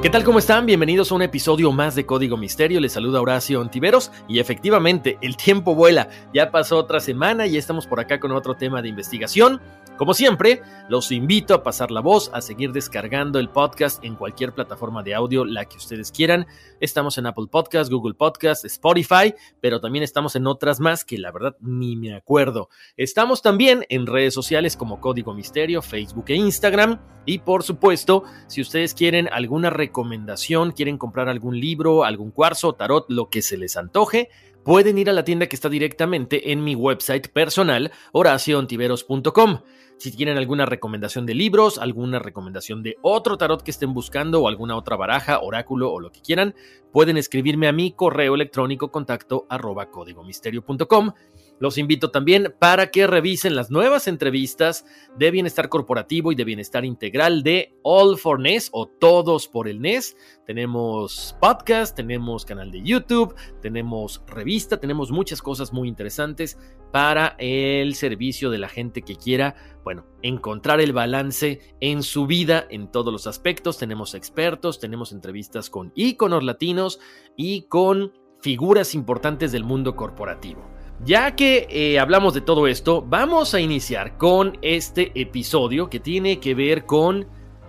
¿Qué tal? ¿Cómo están? Bienvenidos a un episodio más de Código Misterio. Les saluda Horacio Ontiveros y efectivamente el tiempo vuela. Ya pasó otra semana y estamos por acá con otro tema de investigación. Como siempre, los invito a pasar la voz, a seguir descargando el podcast en cualquier plataforma de audio, la que ustedes quieran. Estamos en Apple Podcast, Google Podcast, Spotify, pero también estamos en otras más que la verdad ni me acuerdo. Estamos también en redes sociales como Código Misterio, Facebook e Instagram. Y por supuesto, si ustedes quieren alguna recomendación, quieren comprar algún libro, algún cuarzo, tarot, lo que se les antoje, pueden ir a la tienda que está directamente en mi website personal, horacioontiveros.com. Si tienen alguna recomendación de libros, alguna recomendación de otro tarot que estén buscando o alguna otra baraja, oráculo o lo que quieran, pueden escribirme a mi correo electrónico contacto arroba códigomisterio.com los invito también para que revisen las nuevas entrevistas de bienestar corporativo y de bienestar integral de All for NES o Todos por el NES. Tenemos podcast, tenemos canal de YouTube, tenemos revista, tenemos muchas cosas muy interesantes para el servicio de la gente que quiera, bueno, encontrar el balance en su vida en todos los aspectos. Tenemos expertos, tenemos entrevistas con íconos latinos y con figuras importantes del mundo corporativo. Ya que eh, hablamos de todo esto, vamos a iniciar con este episodio que tiene que ver con,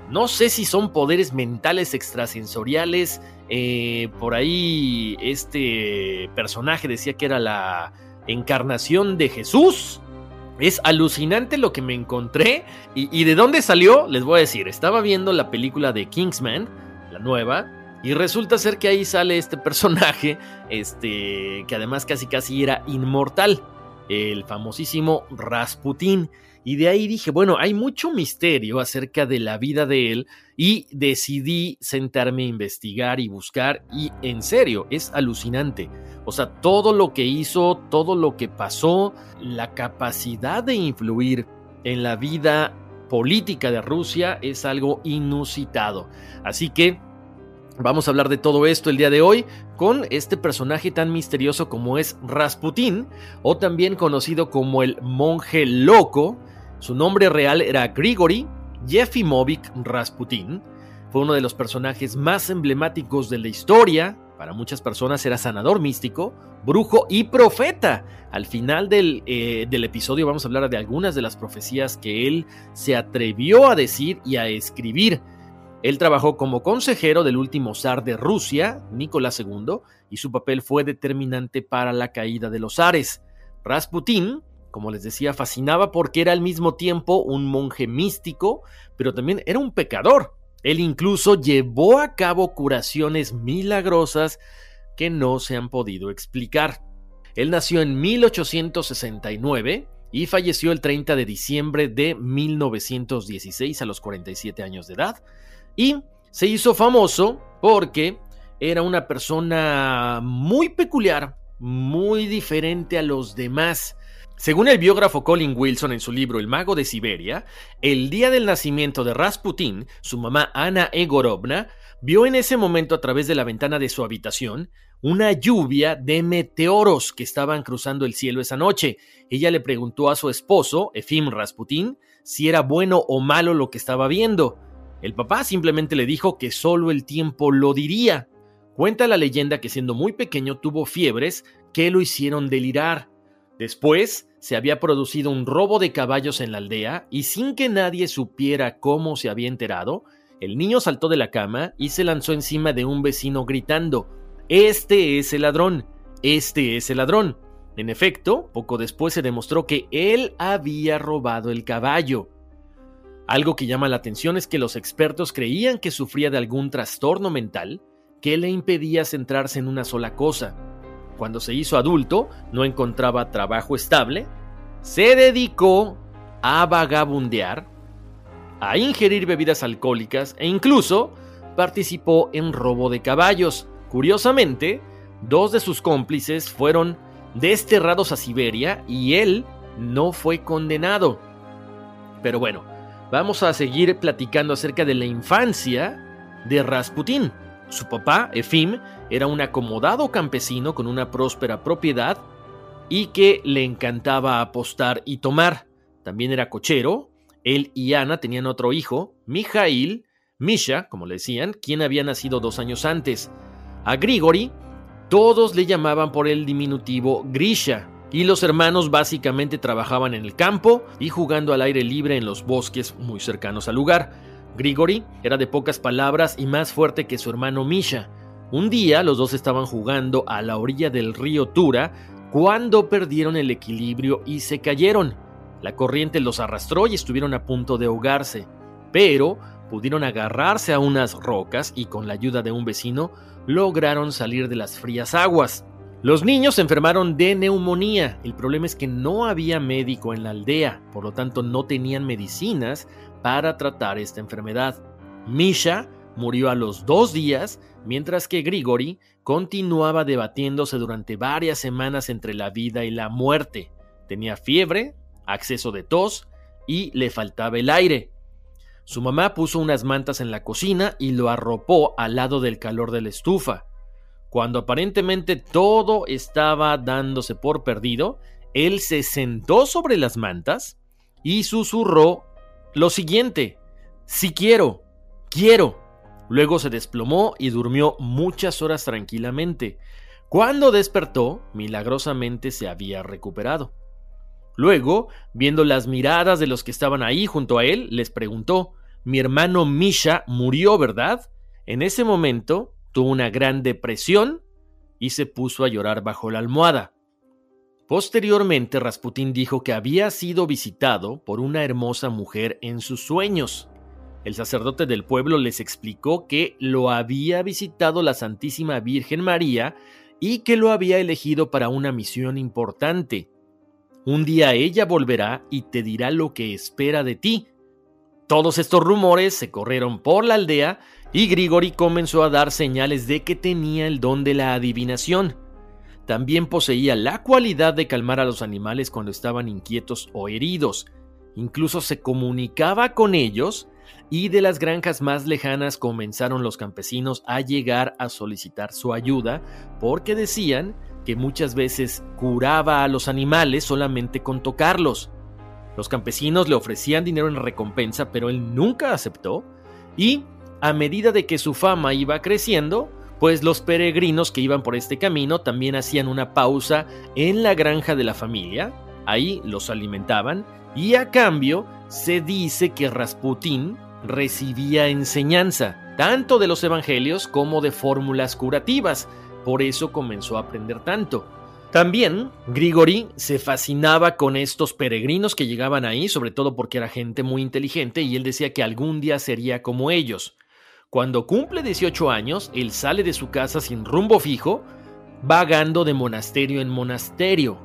no sé si son poderes mentales extrasensoriales, eh, por ahí este personaje decía que era la encarnación de Jesús. Es alucinante lo que me encontré y, y de dónde salió, les voy a decir, estaba viendo la película de Kingsman, la nueva, y resulta ser que ahí sale este personaje, este, que además casi casi era inmortal, el famosísimo Rasputín. Y de ahí dije, bueno, hay mucho misterio acerca de la vida de él y decidí sentarme a investigar y buscar y en serio, es alucinante. O sea, todo lo que hizo, todo lo que pasó, la capacidad de influir en la vida política de Rusia es algo inusitado. Así que Vamos a hablar de todo esto el día de hoy con este personaje tan misterioso como es Rasputín, o también conocido como el monje loco. Su nombre real era Grigory Yefimovic Rasputín. Fue uno de los personajes más emblemáticos de la historia. Para muchas personas era sanador místico, brujo y profeta. Al final del, eh, del episodio vamos a hablar de algunas de las profecías que él se atrevió a decir y a escribir. Él trabajó como consejero del último zar de Rusia, Nicolás II, y su papel fue determinante para la caída de los zares. Rasputín, como les decía, fascinaba porque era al mismo tiempo un monje místico, pero también era un pecador. Él incluso llevó a cabo curaciones milagrosas que no se han podido explicar. Él nació en 1869 y falleció el 30 de diciembre de 1916 a los 47 años de edad. Y se hizo famoso porque era una persona muy peculiar, muy diferente a los demás. Según el biógrafo Colin Wilson en su libro El mago de Siberia, el día del nacimiento de Rasputin, su mamá Ana Egorovna vio en ese momento a través de la ventana de su habitación una lluvia de meteoros que estaban cruzando el cielo esa noche. Ella le preguntó a su esposo, Efim Rasputin, si era bueno o malo lo que estaba viendo. El papá simplemente le dijo que solo el tiempo lo diría. Cuenta la leyenda que siendo muy pequeño tuvo fiebres que lo hicieron delirar. Después se había producido un robo de caballos en la aldea y sin que nadie supiera cómo se había enterado, el niño saltó de la cama y se lanzó encima de un vecino gritando, Este es el ladrón, este es el ladrón. En efecto, poco después se demostró que él había robado el caballo. Algo que llama la atención es que los expertos creían que sufría de algún trastorno mental que le impedía centrarse en una sola cosa. Cuando se hizo adulto, no encontraba trabajo estable, se dedicó a vagabundear, a ingerir bebidas alcohólicas e incluso participó en robo de caballos. Curiosamente, dos de sus cómplices fueron desterrados a Siberia y él no fue condenado. Pero bueno, vamos a seguir platicando acerca de la infancia de Rasputín. Su papá, Efim, era un acomodado campesino con una próspera propiedad y que le encantaba apostar y tomar. También era cochero. Él y Ana tenían otro hijo, Mijail, Misha, como le decían, quien había nacido dos años antes. A Grigori, todos le llamaban por el diminutivo Grisha, y los hermanos básicamente trabajaban en el campo y jugando al aire libre en los bosques muy cercanos al lugar. Grigori era de pocas palabras y más fuerte que su hermano Misha. Un día los dos estaban jugando a la orilla del río Tura cuando perdieron el equilibrio y se cayeron. La corriente los arrastró y estuvieron a punto de ahogarse, pero pudieron agarrarse a unas rocas y con la ayuda de un vecino lograron salir de las frías aguas. Los niños se enfermaron de neumonía. El problema es que no había médico en la aldea, por lo tanto no tenían medicinas para tratar esta enfermedad. Misha murió a los dos días, mientras que Grigori continuaba debatiéndose durante varias semanas entre la vida y la muerte. Tenía fiebre, acceso de tos y le faltaba el aire. Su mamá puso unas mantas en la cocina y lo arropó al lado del calor de la estufa. Cuando aparentemente todo estaba dándose por perdido, él se sentó sobre las mantas y susurró lo siguiente, si quiero, quiero. Luego se desplomó y durmió muchas horas tranquilamente. Cuando despertó, milagrosamente se había recuperado. Luego, viendo las miradas de los que estaban ahí junto a él, les preguntó, mi hermano Misha murió, ¿verdad? En ese momento, una gran depresión y se puso a llorar bajo la almohada. Posteriormente, Rasputín dijo que había sido visitado por una hermosa mujer en sus sueños. El sacerdote del pueblo les explicó que lo había visitado la Santísima Virgen María y que lo había elegido para una misión importante. Un día ella volverá y te dirá lo que espera de ti. Todos estos rumores se corrieron por la aldea y Grigori comenzó a dar señales de que tenía el don de la adivinación. También poseía la cualidad de calmar a los animales cuando estaban inquietos o heridos. Incluso se comunicaba con ellos y de las granjas más lejanas comenzaron los campesinos a llegar a solicitar su ayuda porque decían que muchas veces curaba a los animales solamente con tocarlos. Los campesinos le ofrecían dinero en recompensa, pero él nunca aceptó y a medida de que su fama iba creciendo, pues los peregrinos que iban por este camino también hacían una pausa en la granja de la familia, ahí los alimentaban, y a cambio se dice que Rasputín recibía enseñanza, tanto de los evangelios como de fórmulas curativas, por eso comenzó a aprender tanto. También Grigori se fascinaba con estos peregrinos que llegaban ahí, sobre todo porque era gente muy inteligente y él decía que algún día sería como ellos. Cuando cumple 18 años, él sale de su casa sin rumbo fijo, vagando de monasterio en monasterio,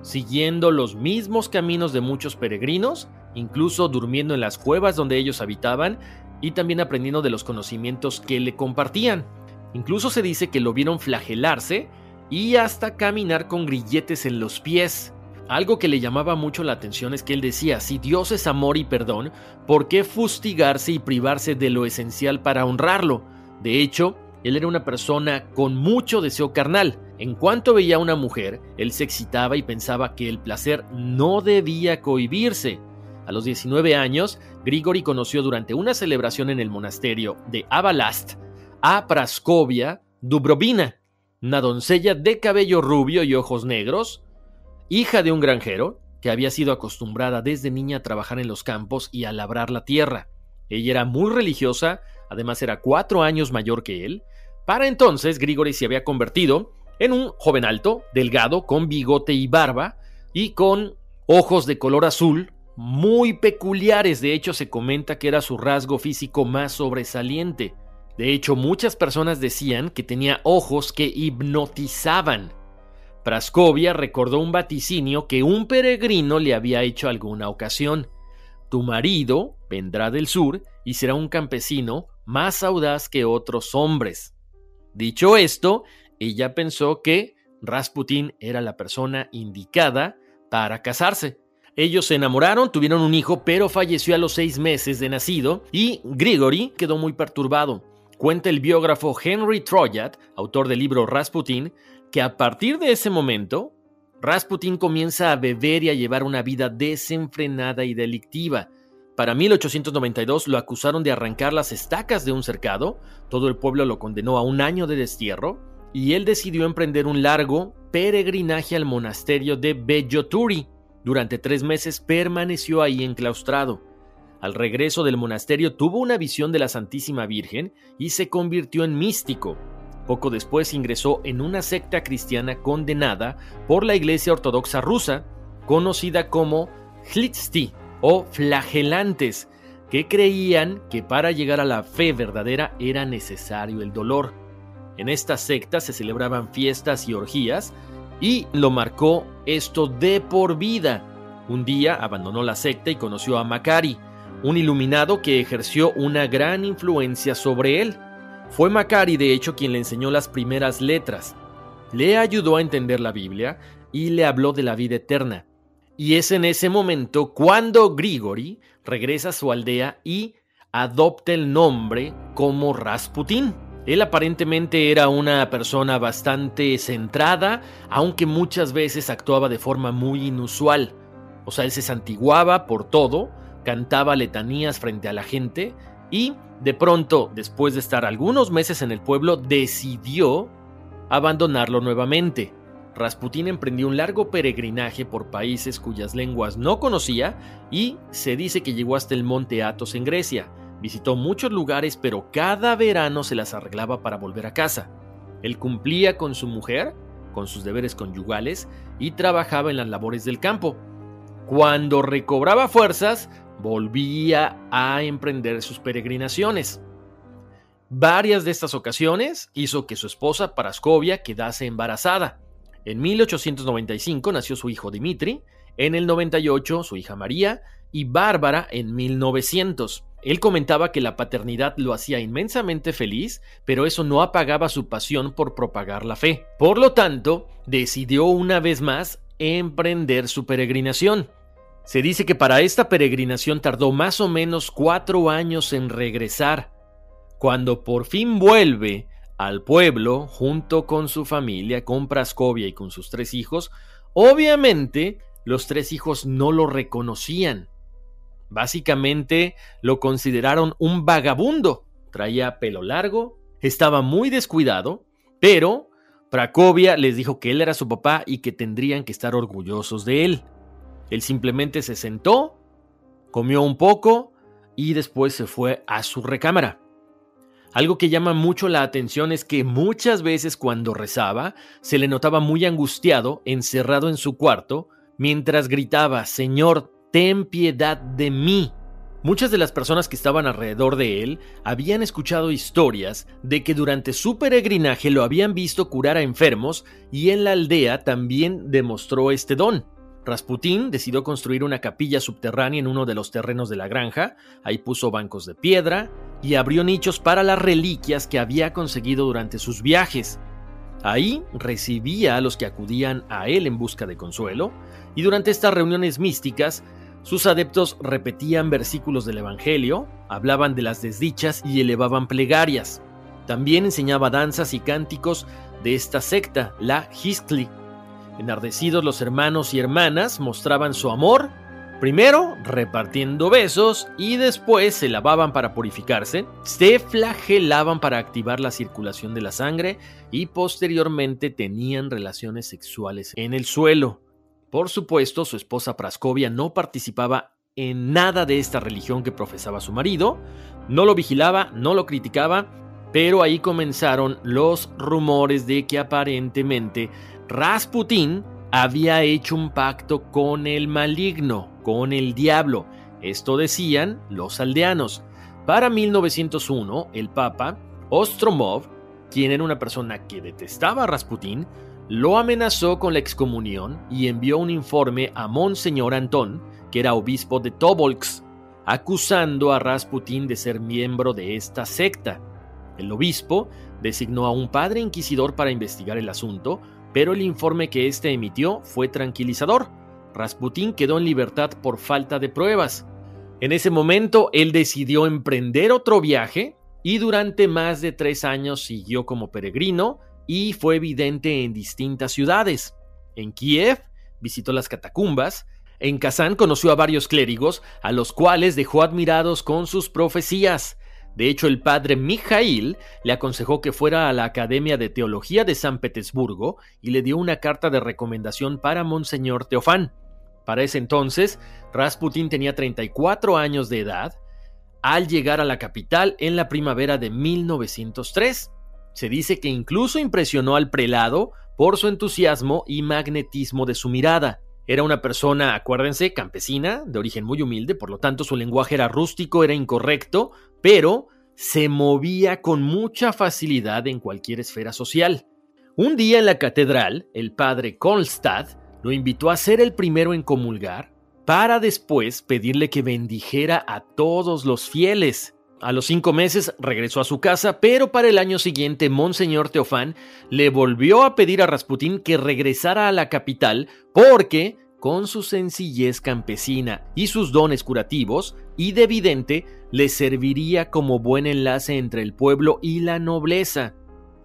siguiendo los mismos caminos de muchos peregrinos, incluso durmiendo en las cuevas donde ellos habitaban y también aprendiendo de los conocimientos que le compartían. Incluso se dice que lo vieron flagelarse y hasta caminar con grilletes en los pies. Algo que le llamaba mucho la atención es que él decía, si Dios es amor y perdón, ¿por qué fustigarse y privarse de lo esencial para honrarlo? De hecho, él era una persona con mucho deseo carnal. En cuanto veía a una mujer, él se excitaba y pensaba que el placer no debía cohibirse. A los 19 años, Grigori conoció durante una celebración en el monasterio de Abalast a Praskovia Dubrovina, una doncella de cabello rubio y ojos negros, hija de un granjero, que había sido acostumbrada desde niña a trabajar en los campos y a labrar la tierra. Ella era muy religiosa, además era cuatro años mayor que él. Para entonces, Grigori se había convertido en un joven alto, delgado, con bigote y barba, y con ojos de color azul, muy peculiares. De hecho, se comenta que era su rasgo físico más sobresaliente. De hecho, muchas personas decían que tenía ojos que hipnotizaban. Praskovia recordó un vaticinio que un peregrino le había hecho alguna ocasión. tu marido vendrá del sur y será un campesino más audaz que otros hombres. Dicho esto, ella pensó que Rasputín era la persona indicada para casarse. Ellos se enamoraron, tuvieron un hijo, pero falleció a los seis meses de nacido y Grigory quedó muy perturbado. Cuenta el biógrafo Henry Troyat, autor del libro Rasputin, que a partir de ese momento, Rasputin comienza a beber y a llevar una vida desenfrenada y delictiva. Para 1892 lo acusaron de arrancar las estacas de un cercado, todo el pueblo lo condenó a un año de destierro, y él decidió emprender un largo peregrinaje al monasterio de Belloturi. Durante tres meses permaneció ahí enclaustrado. Al regreso del monasterio tuvo una visión de la Santísima Virgen y se convirtió en místico. Poco después ingresó en una secta cristiana condenada por la Iglesia Ortodoxa rusa, conocida como Hlitsti o flagelantes, que creían que para llegar a la fe verdadera era necesario el dolor. En esta secta se celebraban fiestas y orgías, y lo marcó esto de por vida. Un día abandonó la secta y conoció a Macari, un iluminado que ejerció una gran influencia sobre él. Fue Macari, de hecho, quien le enseñó las primeras letras. Le ayudó a entender la Biblia y le habló de la vida eterna. Y es en ese momento cuando Grigori regresa a su aldea y adopta el nombre como Rasputín. Él aparentemente era una persona bastante centrada, aunque muchas veces actuaba de forma muy inusual. O sea, él se santiguaba por todo, cantaba letanías frente a la gente y de pronto, después de estar algunos meses en el pueblo, decidió abandonarlo nuevamente. Rasputín emprendió un largo peregrinaje por países cuyas lenguas no conocía y se dice que llegó hasta el monte Athos en Grecia. Visitó muchos lugares, pero cada verano se las arreglaba para volver a casa. Él cumplía con su mujer, con sus deberes conyugales y trabajaba en las labores del campo. Cuando recobraba fuerzas, volvía a emprender sus peregrinaciones. Varias de estas ocasiones hizo que su esposa Parascovia quedase embarazada. En 1895 nació su hijo Dimitri, en el 98 su hija María y Bárbara en 1900. Él comentaba que la paternidad lo hacía inmensamente feliz, pero eso no apagaba su pasión por propagar la fe. Por lo tanto, decidió una vez más emprender su peregrinación. Se dice que para esta peregrinación tardó más o menos cuatro años en regresar. Cuando por fin vuelve al pueblo, junto con su familia, con Praskovia y con sus tres hijos, obviamente los tres hijos no lo reconocían. Básicamente lo consideraron un vagabundo. Traía pelo largo, estaba muy descuidado, pero Praskovia les dijo que él era su papá y que tendrían que estar orgullosos de él. Él simplemente se sentó, comió un poco y después se fue a su recámara. Algo que llama mucho la atención es que muchas veces cuando rezaba se le notaba muy angustiado, encerrado en su cuarto, mientras gritaba, Señor, ten piedad de mí. Muchas de las personas que estaban alrededor de él habían escuchado historias de que durante su peregrinaje lo habían visto curar a enfermos y en la aldea también demostró este don. Rasputín decidió construir una capilla subterránea en uno de los terrenos de la granja, ahí puso bancos de piedra y abrió nichos para las reliquias que había conseguido durante sus viajes. Ahí recibía a los que acudían a él en busca de consuelo, y durante estas reuniones místicas, sus adeptos repetían versículos del Evangelio, hablaban de las desdichas y elevaban plegarias. También enseñaba danzas y cánticos de esta secta, la Hiskli, Enardecidos los hermanos y hermanas mostraban su amor, primero repartiendo besos y después se lavaban para purificarse, se flagelaban para activar la circulación de la sangre y posteriormente tenían relaciones sexuales en el suelo. Por supuesto, su esposa Praskovia no participaba en nada de esta religión que profesaba su marido, no lo vigilaba, no lo criticaba, pero ahí comenzaron los rumores de que aparentemente Rasputín había hecho un pacto con el maligno, con el diablo. Esto decían los aldeanos. Para 1901, el Papa Ostromov, quien era una persona que detestaba a Rasputín, lo amenazó con la excomunión y envió un informe a Monseñor Antón, que era obispo de Tobolsk. acusando a Rasputín de ser miembro de esta secta. El obispo designó a un padre inquisidor para investigar el asunto, pero el informe que éste emitió fue tranquilizador. Rasputín quedó en libertad por falta de pruebas. En ese momento, él decidió emprender otro viaje y durante más de tres años siguió como peregrino y fue vidente en distintas ciudades. En Kiev visitó las catacumbas, en Kazán conoció a varios clérigos, a los cuales dejó admirados con sus profecías. De hecho, el padre Mijail le aconsejó que fuera a la Academia de Teología de San Petersburgo y le dio una carta de recomendación para Monseñor Teofán. Para ese entonces, Rasputin tenía 34 años de edad al llegar a la capital en la primavera de 1903. Se dice que incluso impresionó al prelado por su entusiasmo y magnetismo de su mirada. Era una persona, acuérdense, campesina, de origen muy humilde, por lo tanto su lenguaje era rústico, era incorrecto, pero se movía con mucha facilidad en cualquier esfera social. Un día en la catedral, el padre Kolstad lo invitó a ser el primero en comulgar, para después pedirle que bendijera a todos los fieles. A los cinco meses regresó a su casa, pero para el año siguiente Monseñor Teofán le volvió a pedir a Rasputín que regresara a la capital porque, con su sencillez campesina y sus dones curativos, y de vidente, le serviría como buen enlace entre el pueblo y la nobleza.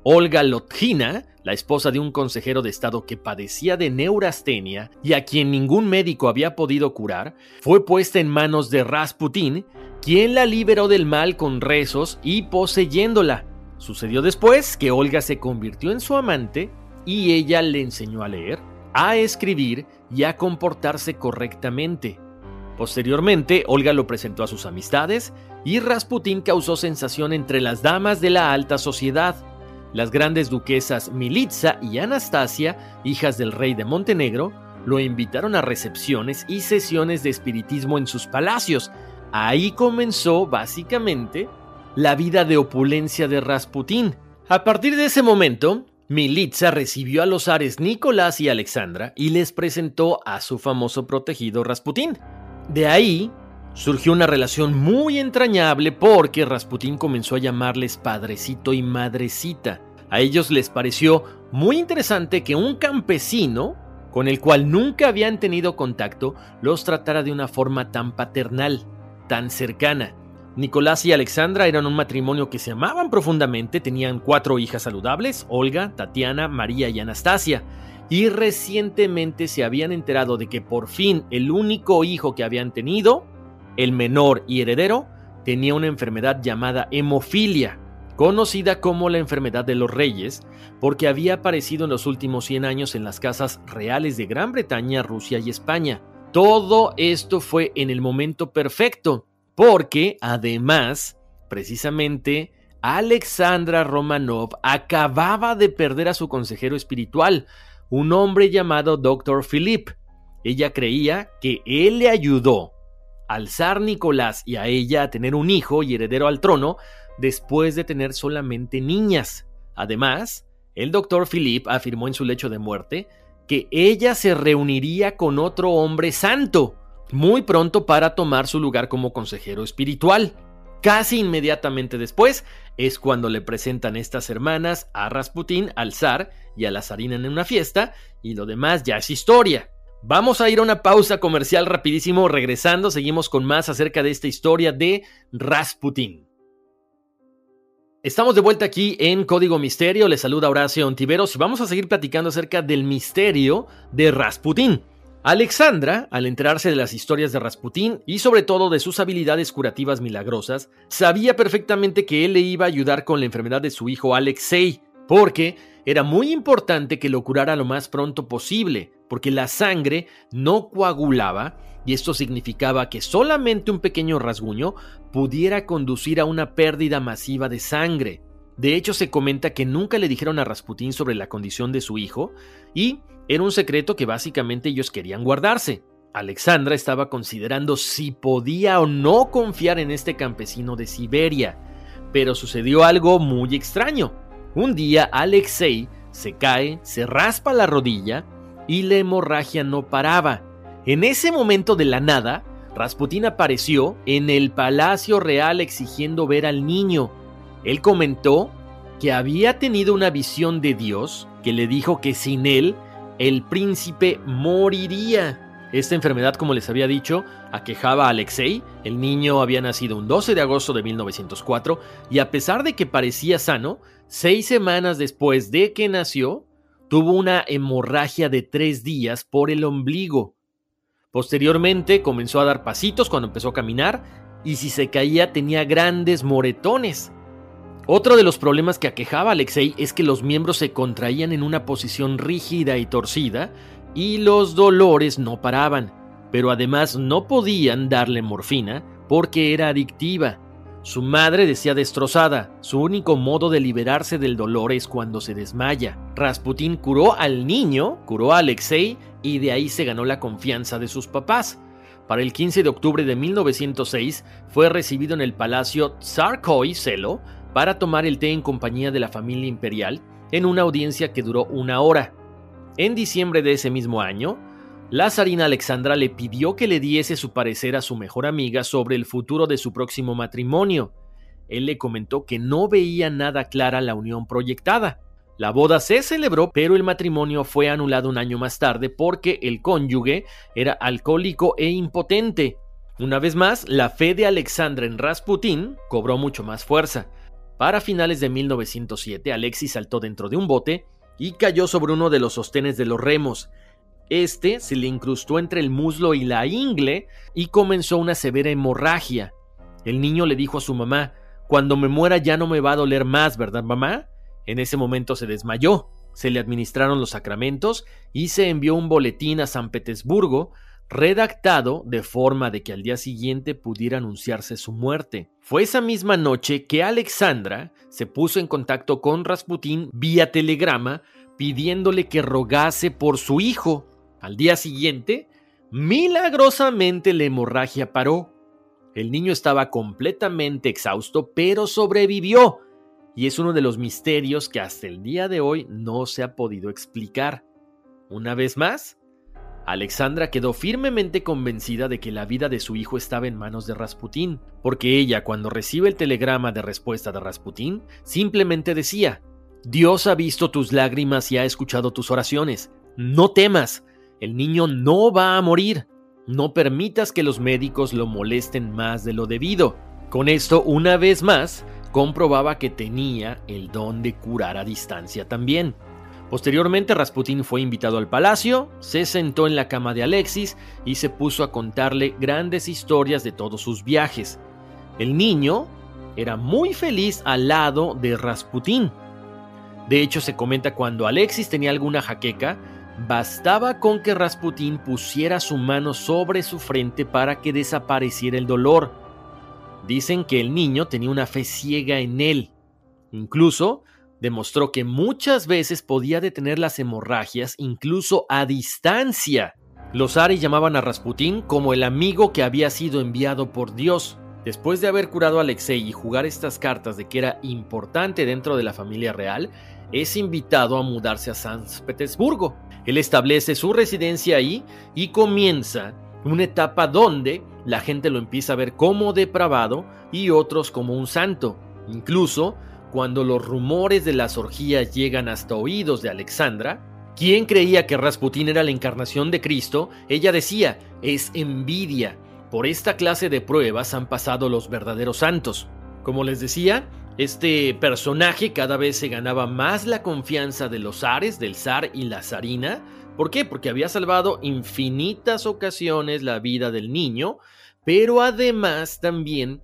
Olga Lotgina, la esposa de un consejero de Estado que padecía de neurastenia y a quien ningún médico había podido curar, fue puesta en manos de Rasputín, quien la liberó del mal con rezos y poseyéndola. Sucedió después que Olga se convirtió en su amante y ella le enseñó a leer, a escribir y a comportarse correctamente. Posteriormente, Olga lo presentó a sus amistades y Rasputín causó sensación entre las damas de la alta sociedad. Las grandes duquesas Militza y Anastasia, hijas del rey de Montenegro, lo invitaron a recepciones y sesiones de espiritismo en sus palacios, Ahí comenzó, básicamente, la vida de opulencia de Rasputín. A partir de ese momento, Militza recibió a los zares Nicolás y Alexandra y les presentó a su famoso protegido Rasputín. De ahí surgió una relación muy entrañable porque Rasputín comenzó a llamarles padrecito y madrecita. A ellos les pareció muy interesante que un campesino, con el cual nunca habían tenido contacto, los tratara de una forma tan paternal tan cercana. Nicolás y Alexandra eran un matrimonio que se amaban profundamente, tenían cuatro hijas saludables, Olga, Tatiana, María y Anastasia, y recientemente se habían enterado de que por fin el único hijo que habían tenido, el menor y heredero, tenía una enfermedad llamada hemofilia, conocida como la enfermedad de los reyes, porque había aparecido en los últimos 100 años en las casas reales de Gran Bretaña, Rusia y España. Todo esto fue en el momento perfecto, porque además, precisamente, Alexandra Romanov acababa de perder a su consejero espiritual, un hombre llamado Dr. Philip. Ella creía que él le ayudó al zar Nicolás y a ella a tener un hijo y heredero al trono después de tener solamente niñas. Además, el doctor Philip afirmó en su lecho de muerte que ella se reuniría con otro hombre santo muy pronto para tomar su lugar como consejero espiritual. Casi inmediatamente después es cuando le presentan estas hermanas a Rasputín, al zar y a la zarina en una fiesta, y lo demás ya es historia. Vamos a ir a una pausa comercial rapidísimo, regresando seguimos con más acerca de esta historia de Rasputín. Estamos de vuelta aquí en Código Misterio, les saluda Horacio Ontiveros y vamos a seguir platicando acerca del misterio de Rasputín. Alexandra, al enterarse de las historias de Rasputín y sobre todo de sus habilidades curativas milagrosas, sabía perfectamente que él le iba a ayudar con la enfermedad de su hijo Alexei, porque era muy importante que lo curara lo más pronto posible, porque la sangre no coagulaba y esto significaba que solamente un pequeño rasguño pudiera conducir a una pérdida masiva de sangre. De hecho, se comenta que nunca le dijeron a Rasputín sobre la condición de su hijo y era un secreto que básicamente ellos querían guardarse. Alexandra estaba considerando si podía o no confiar en este campesino de Siberia, pero sucedió algo muy extraño. Un día Alexei se cae, se raspa la rodilla y la hemorragia no paraba. En ese momento de la nada, Rasputín apareció en el Palacio Real exigiendo ver al niño. Él comentó que había tenido una visión de Dios que le dijo que sin él el príncipe moriría. Esta enfermedad, como les había dicho, aquejaba a Alexei. El niño había nacido un 12 de agosto de 1904 y a pesar de que parecía sano, seis semanas después de que nació, tuvo una hemorragia de tres días por el ombligo. Posteriormente comenzó a dar pasitos cuando empezó a caminar y si se caía tenía grandes moretones. Otro de los problemas que aquejaba a Alexei es que los miembros se contraían en una posición rígida y torcida y los dolores no paraban, pero además no podían darle morfina porque era adictiva. Su madre decía destrozada, su único modo de liberarse del dolor es cuando se desmaya. Rasputín curó al niño, curó a Alexei y de ahí se ganó la confianza de sus papás. Para el 15 de octubre de 1906 fue recibido en el palacio Tsarkoy Selo para tomar el té en compañía de la familia imperial en una audiencia que duró una hora. En diciembre de ese mismo año, la zarina Alexandra le pidió que le diese su parecer a su mejor amiga sobre el futuro de su próximo matrimonio. Él le comentó que no veía nada clara la unión proyectada. La boda se celebró, pero el matrimonio fue anulado un año más tarde porque el cónyuge era alcohólico e impotente. Una vez más, la fe de Alexandra en Rasputín cobró mucho más fuerza. Para finales de 1907, Alexis saltó dentro de un bote y cayó sobre uno de los sostenes de los remos. Este se le incrustó entre el muslo y la ingle y comenzó una severa hemorragia. El niño le dijo a su mamá, Cuando me muera ya no me va a doler más, ¿verdad, mamá? En ese momento se desmayó, se le administraron los sacramentos y se envió un boletín a San Petersburgo redactado de forma de que al día siguiente pudiera anunciarse su muerte. Fue esa misma noche que Alexandra se puso en contacto con Rasputín vía telegrama pidiéndole que rogase por su hijo. Al día siguiente, milagrosamente la hemorragia paró. El niño estaba completamente exhausto, pero sobrevivió, y es uno de los misterios que hasta el día de hoy no se ha podido explicar. Una vez más, Alexandra quedó firmemente convencida de que la vida de su hijo estaba en manos de Rasputín, porque ella cuando recibe el telegrama de respuesta de Rasputín, simplemente decía, Dios ha visto tus lágrimas y ha escuchado tus oraciones. No temas, el niño no va a morir. No permitas que los médicos lo molesten más de lo debido. Con esto, una vez más, comprobaba que tenía el don de curar a distancia también. Posteriormente, Rasputín fue invitado al palacio, se sentó en la cama de Alexis y se puso a contarle grandes historias de todos sus viajes. El niño era muy feliz al lado de Rasputín. De hecho, se comenta cuando Alexis tenía alguna jaqueca, Bastaba con que Rasputín pusiera su mano sobre su frente para que desapareciera el dolor. Dicen que el niño tenía una fe ciega en él. Incluso demostró que muchas veces podía detener las hemorragias incluso a distancia. Los Aris llamaban a Rasputín como el amigo que había sido enviado por Dios. Después de haber curado a Alexei y jugar estas cartas de que era importante dentro de la familia real, es invitado a mudarse a San Petersburgo. Él establece su residencia ahí y comienza una etapa donde la gente lo empieza a ver como depravado y otros como un santo. Incluso cuando los rumores de las orgías llegan hasta oídos de Alexandra, quien creía que Rasputín era la encarnación de Cristo, ella decía, es envidia. Por esta clase de pruebas han pasado los verdaderos santos. Como les decía, este personaje cada vez se ganaba más la confianza de los zares, del zar y la zarina. ¿Por qué? Porque había salvado infinitas ocasiones la vida del niño, pero además también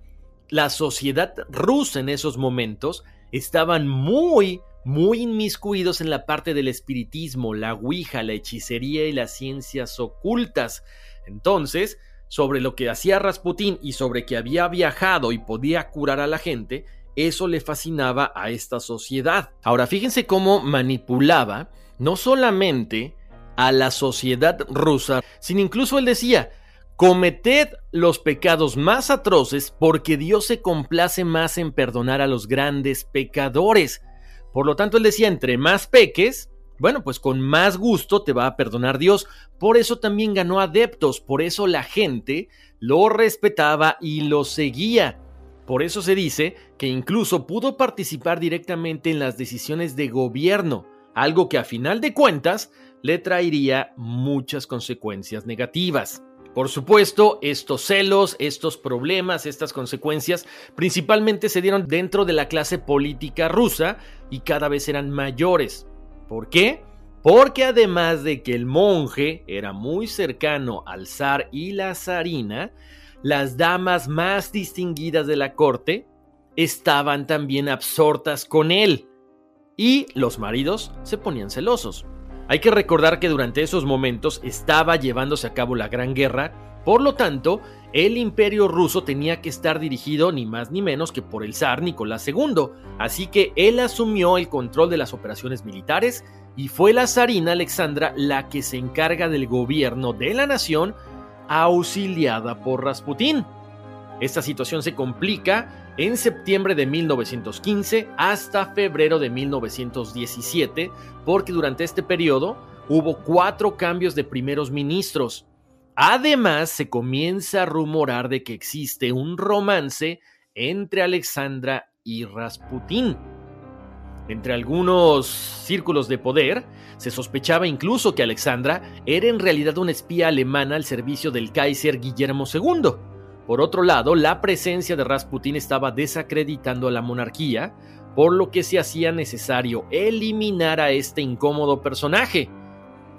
la sociedad rusa en esos momentos estaban muy, muy inmiscuidos en la parte del espiritismo, la ouija, la hechicería y las ciencias ocultas. Entonces, sobre lo que hacía Rasputín y sobre que había viajado y podía curar a la gente, eso le fascinaba a esta sociedad. Ahora fíjense cómo manipulaba no solamente a la sociedad rusa, sino incluso él decía, cometed los pecados más atroces porque Dios se complace más en perdonar a los grandes pecadores. Por lo tanto, él decía, entre más peques, bueno, pues con más gusto te va a perdonar Dios. Por eso también ganó adeptos, por eso la gente lo respetaba y lo seguía. Por eso se dice que incluso pudo participar directamente en las decisiones de gobierno, algo que a final de cuentas le traería muchas consecuencias negativas. Por supuesto, estos celos, estos problemas, estas consecuencias principalmente se dieron dentro de la clase política rusa y cada vez eran mayores. ¿Por qué? Porque además de que el monje era muy cercano al zar y la zarina, las damas más distinguidas de la corte estaban también absortas con él y los maridos se ponían celosos. Hay que recordar que durante esos momentos estaba llevándose a cabo la Gran Guerra, por lo tanto, el imperio ruso tenía que estar dirigido ni más ni menos que por el zar Nicolás II, así que él asumió el control de las operaciones militares y fue la zarina Alexandra la que se encarga del gobierno de la nación auxiliada por Rasputín. Esta situación se complica en septiembre de 1915 hasta febrero de 1917, porque durante este periodo hubo cuatro cambios de primeros ministros. Además, se comienza a rumorar de que existe un romance entre Alexandra y Rasputín. Entre algunos círculos de poder, se sospechaba incluso que Alexandra era en realidad una espía alemana al servicio del Kaiser Guillermo II. Por otro lado, la presencia de Rasputín estaba desacreditando a la monarquía, por lo que se hacía necesario eliminar a este incómodo personaje.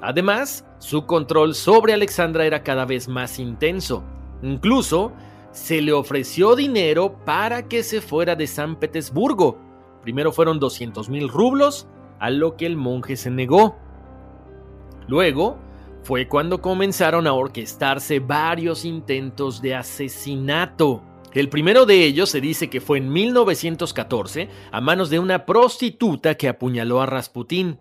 Además, su control sobre Alexandra era cada vez más intenso. Incluso, se le ofreció dinero para que se fuera de San Petersburgo, Primero fueron 200 mil rublos, a lo que el monje se negó. Luego fue cuando comenzaron a orquestarse varios intentos de asesinato. El primero de ellos se dice que fue en 1914 a manos de una prostituta que apuñaló a Rasputín.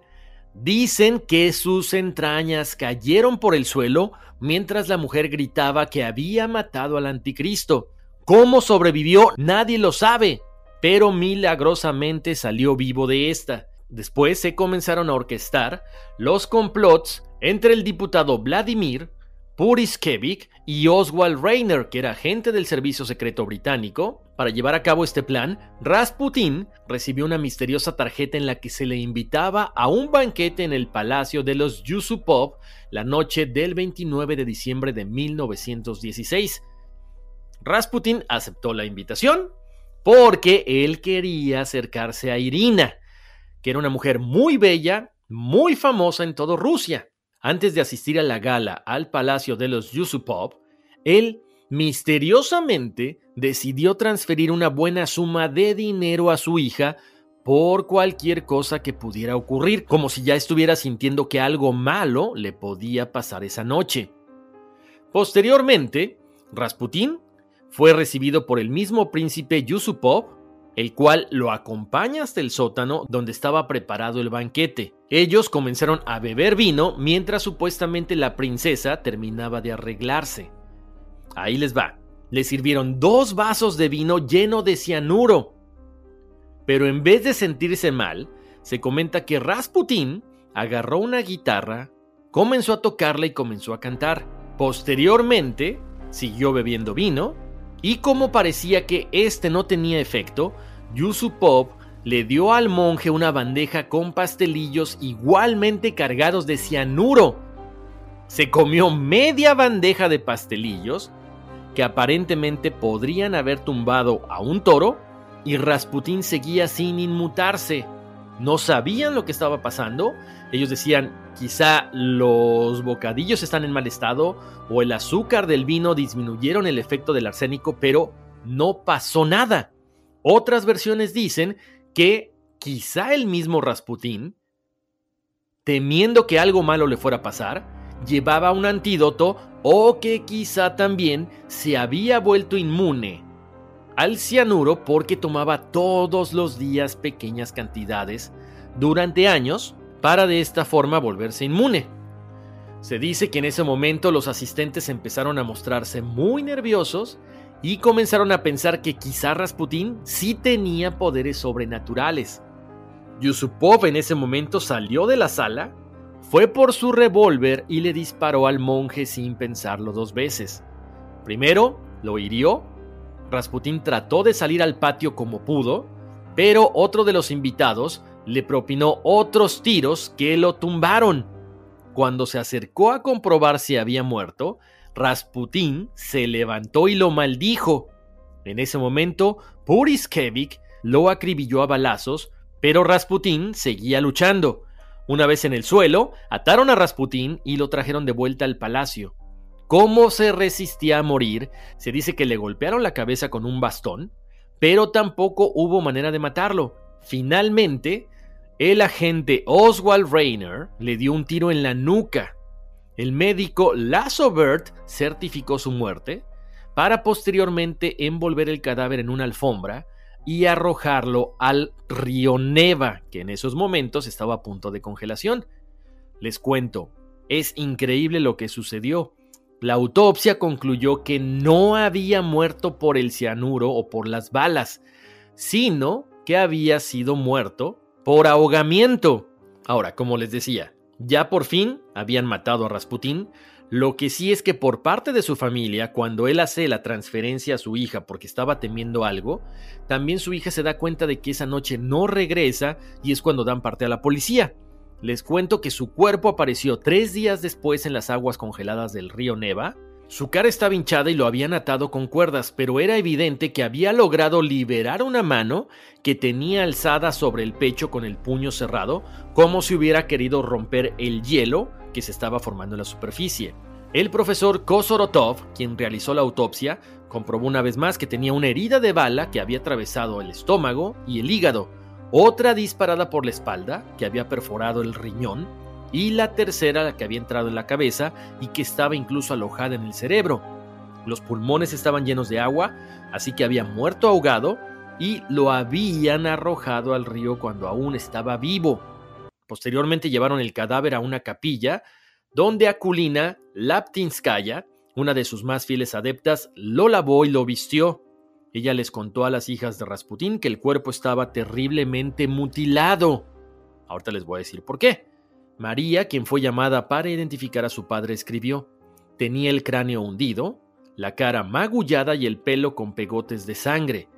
Dicen que sus entrañas cayeron por el suelo mientras la mujer gritaba que había matado al anticristo. ¿Cómo sobrevivió? Nadie lo sabe pero milagrosamente salió vivo de esta. Después se comenzaron a orquestar los complots entre el diputado Vladimir Puriskevich y Oswald Reiner, que era agente del Servicio Secreto Británico. Para llevar a cabo este plan, Rasputin recibió una misteriosa tarjeta en la que se le invitaba a un banquete en el Palacio de los Yusupov la noche del 29 de diciembre de 1916. Rasputin aceptó la invitación porque él quería acercarse a Irina, que era una mujer muy bella, muy famosa en toda Rusia. Antes de asistir a la gala al palacio de los Yusupov, él misteriosamente decidió transferir una buena suma de dinero a su hija por cualquier cosa que pudiera ocurrir, como si ya estuviera sintiendo que algo malo le podía pasar esa noche. Posteriormente, Rasputín fue recibido por el mismo príncipe Yusupov, el cual lo acompaña hasta el sótano donde estaba preparado el banquete. Ellos comenzaron a beber vino mientras supuestamente la princesa terminaba de arreglarse. Ahí les va. Le sirvieron dos vasos de vino lleno de cianuro. Pero en vez de sentirse mal, se comenta que Rasputín agarró una guitarra, comenzó a tocarla y comenzó a cantar. Posteriormente, siguió bebiendo vino y como parecía que este no tenía efecto, Yusupov le dio al monje una bandeja con pastelillos igualmente cargados de cianuro. Se comió media bandeja de pastelillos que aparentemente podrían haber tumbado a un toro y Rasputín seguía sin inmutarse. No sabían lo que estaba pasando. Ellos decían, Quizá los bocadillos están en mal estado o el azúcar del vino disminuyeron el efecto del arsénico, pero no pasó nada. Otras versiones dicen que quizá el mismo Rasputín, temiendo que algo malo le fuera a pasar, llevaba un antídoto o que quizá también se había vuelto inmune al cianuro porque tomaba todos los días pequeñas cantidades durante años para de esta forma volverse inmune. Se dice que en ese momento los asistentes empezaron a mostrarse muy nerviosos y comenzaron a pensar que quizá Rasputín sí tenía poderes sobrenaturales. Yusupov en ese momento salió de la sala, fue por su revólver y le disparó al monje sin pensarlo dos veces. Primero, lo hirió. Rasputín trató de salir al patio como pudo, pero otro de los invitados le propinó otros tiros que lo tumbaron. Cuando se acercó a comprobar si había muerto, Rasputín se levantó y lo maldijo. En ese momento, Puriskevich lo acribilló a balazos, pero Rasputín seguía luchando. Una vez en el suelo, ataron a Rasputín y lo trajeron de vuelta al palacio. ¿Cómo se resistía a morir? Se dice que le golpearon la cabeza con un bastón, pero tampoco hubo manera de matarlo. Finalmente, el agente Oswald Rayner le dio un tiro en la nuca. El médico Lasso Bert certificó su muerte para posteriormente envolver el cadáver en una alfombra y arrojarlo al río Neva, que en esos momentos estaba a punto de congelación. Les cuento, es increíble lo que sucedió. La autopsia concluyó que no había muerto por el cianuro o por las balas, sino que había sido muerto por ahogamiento. Ahora, como les decía, ya por fin habían matado a Rasputín, lo que sí es que por parte de su familia, cuando él hace la transferencia a su hija porque estaba temiendo algo, también su hija se da cuenta de que esa noche no regresa y es cuando dan parte a la policía. Les cuento que su cuerpo apareció tres días después en las aguas congeladas del río Neva. Su cara estaba hinchada y lo habían atado con cuerdas, pero era evidente que había logrado liberar una mano que tenía alzada sobre el pecho con el puño cerrado, como si hubiera querido romper el hielo que se estaba formando en la superficie. El profesor Kosorotov, quien realizó la autopsia, comprobó una vez más que tenía una herida de bala que había atravesado el estómago y el hígado, otra disparada por la espalda que había perforado el riñón y la tercera que había entrado en la cabeza y que estaba incluso alojada en el cerebro. Los pulmones estaban llenos de agua, así que había muerto ahogado y lo habían arrojado al río cuando aún estaba vivo. Posteriormente llevaron el cadáver a una capilla, donde Akulina Laptinskaya, una de sus más fieles adeptas, lo lavó y lo vistió. Ella les contó a las hijas de Rasputín que el cuerpo estaba terriblemente mutilado. Ahorita les voy a decir por qué. María, quien fue llamada para identificar a su padre, escribió, tenía el cráneo hundido, la cara magullada y el pelo con pegotes de sangre.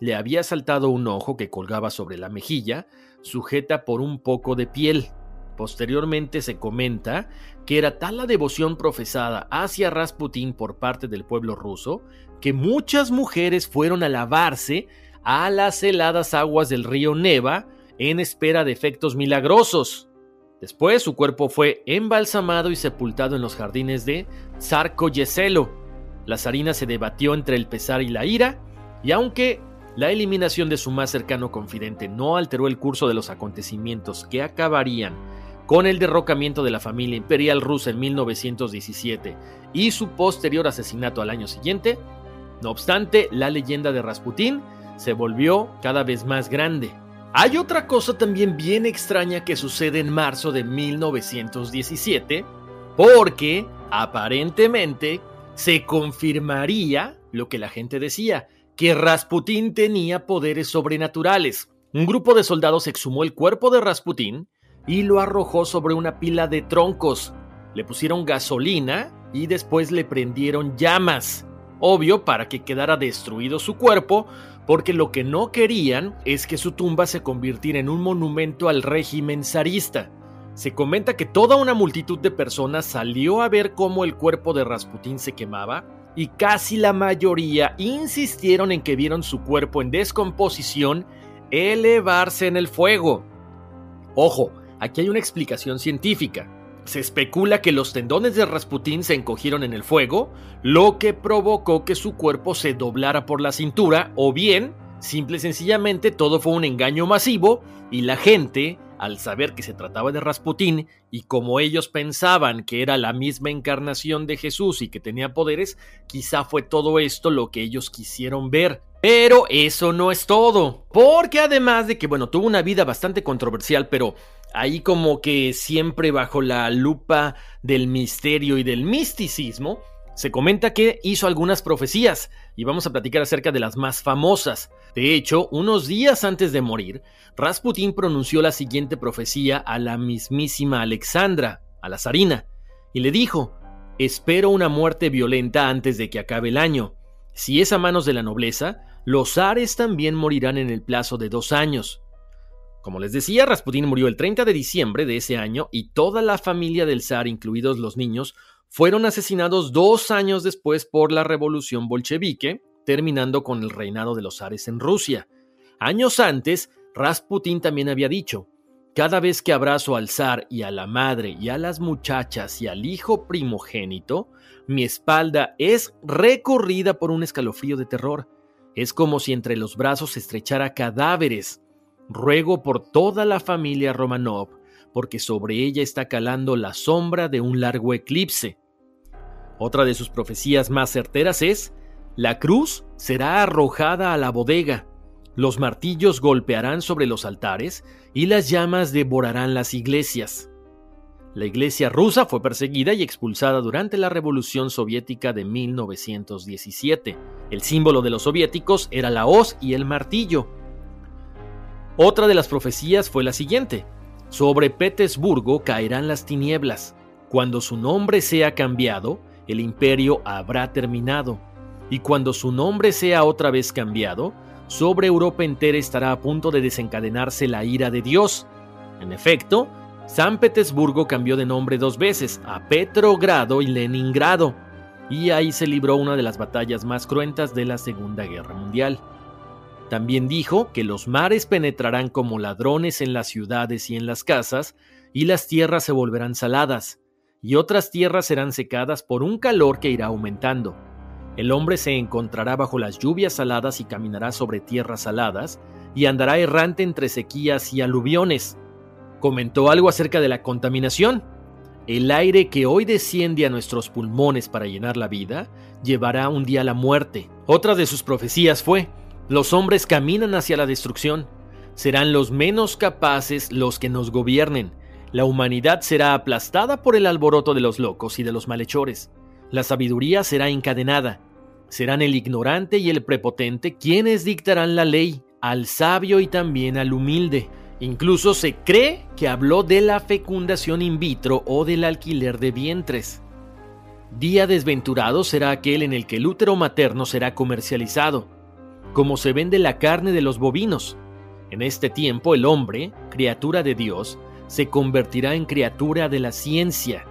Le había saltado un ojo que colgaba sobre la mejilla, sujeta por un poco de piel. Posteriormente se comenta que era tal la devoción profesada hacia Rasputín por parte del pueblo ruso que muchas mujeres fueron a lavarse a las heladas aguas del río Neva en espera de efectos milagrosos. Después su cuerpo fue embalsamado y sepultado en los jardines de Yeselo. La zarina se debatió entre el pesar y la ira, y aunque la eliminación de su más cercano confidente no alteró el curso de los acontecimientos que acabarían con el derrocamiento de la familia imperial rusa en 1917 y su posterior asesinato al año siguiente. No obstante, la leyenda de Rasputín se volvió cada vez más grande. Hay otra cosa también bien extraña que sucede en marzo de 1917, porque aparentemente se confirmaría lo que la gente decía, que Rasputín tenía poderes sobrenaturales. Un grupo de soldados exhumó el cuerpo de Rasputín y lo arrojó sobre una pila de troncos. Le pusieron gasolina y después le prendieron llamas. Obvio para que quedara destruido su cuerpo, porque lo que no querían es que su tumba se convirtiera en un monumento al régimen zarista. Se comenta que toda una multitud de personas salió a ver cómo el cuerpo de Rasputín se quemaba y casi la mayoría insistieron en que vieron su cuerpo en descomposición elevarse en el fuego. Ojo, aquí hay una explicación científica. Se especula que los tendones de Rasputín se encogieron en el fuego, lo que provocó que su cuerpo se doblara por la cintura, o bien, simple y sencillamente, todo fue un engaño masivo y la gente al saber que se trataba de Rasputín y como ellos pensaban que era la misma encarnación de Jesús y que tenía poderes, quizá fue todo esto lo que ellos quisieron ver. Pero eso no es todo, porque además de que, bueno, tuvo una vida bastante controversial, pero ahí como que siempre bajo la lupa del misterio y del misticismo, se comenta que hizo algunas profecías y vamos a platicar acerca de las más famosas. De hecho, unos días antes de morir, Rasputín pronunció la siguiente profecía a la mismísima Alexandra, a la zarina, y le dijo, Espero una muerte violenta antes de que acabe el año. Si es a manos de la nobleza, los zares también morirán en el plazo de dos años. Como les decía, Rasputín murió el 30 de diciembre de ese año y toda la familia del zar, incluidos los niños, fueron asesinados dos años después por la revolución bolchevique, terminando con el reinado de los zares en Rusia. Años antes, Rasputín también había dicho, cada vez que abrazo al zar y a la madre y a las muchachas y al hijo primogénito, mi espalda es recorrida por un escalofrío de terror. Es como si entre los brazos estrechara cadáveres. Ruego por toda la familia Romanov, porque sobre ella está calando la sombra de un largo eclipse. Otra de sus profecías más certeras es, la cruz será arrojada a la bodega, los martillos golpearán sobre los altares y las llamas devorarán las iglesias. La iglesia rusa fue perseguida y expulsada durante la Revolución Soviética de 1917. El símbolo de los soviéticos era la hoz y el martillo, otra de las profecías fue la siguiente. Sobre Petersburgo caerán las tinieblas. Cuando su nombre sea cambiado, el imperio habrá terminado. Y cuando su nombre sea otra vez cambiado, sobre Europa entera estará a punto de desencadenarse la ira de Dios. En efecto, San Petersburgo cambió de nombre dos veces, a Petrogrado y Leningrado, y ahí se libró una de las batallas más cruentas de la Segunda Guerra Mundial. También dijo que los mares penetrarán como ladrones en las ciudades y en las casas, y las tierras se volverán saladas, y otras tierras serán secadas por un calor que irá aumentando. El hombre se encontrará bajo las lluvias saladas y caminará sobre tierras saladas, y andará errante entre sequías y aluviones. Comentó algo acerca de la contaminación. El aire que hoy desciende a nuestros pulmones para llenar la vida, llevará un día la muerte. Otra de sus profecías fue, los hombres caminan hacia la destrucción. Serán los menos capaces los que nos gobiernen. La humanidad será aplastada por el alboroto de los locos y de los malhechores. La sabiduría será encadenada. Serán el ignorante y el prepotente quienes dictarán la ley, al sabio y también al humilde. Incluso se cree que habló de la fecundación in vitro o del alquiler de vientres. Día desventurado será aquel en el que el útero materno será comercializado como se vende la carne de los bovinos. En este tiempo el hombre, criatura de Dios, se convertirá en criatura de la ciencia.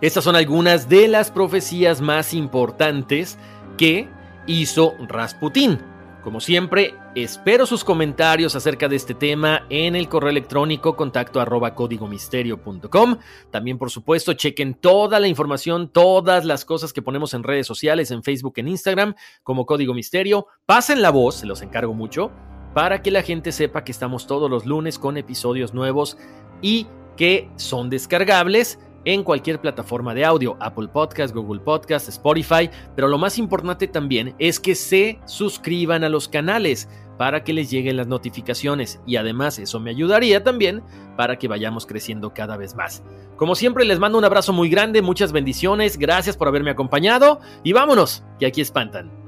Estas son algunas de las profecías más importantes que hizo Rasputín. Como siempre, espero sus comentarios acerca de este tema en el correo electrónico contacto arroba códigomisterio.com. También, por supuesto, chequen toda la información, todas las cosas que ponemos en redes sociales, en Facebook, en Instagram, como Código Misterio. Pasen la voz, se los encargo mucho, para que la gente sepa que estamos todos los lunes con episodios nuevos y que son descargables en cualquier plataforma de audio, Apple Podcast, Google Podcast, Spotify, pero lo más importante también es que se suscriban a los canales para que les lleguen las notificaciones y además eso me ayudaría también para que vayamos creciendo cada vez más. Como siempre les mando un abrazo muy grande, muchas bendiciones, gracias por haberme acompañado y vámonos, que aquí espantan.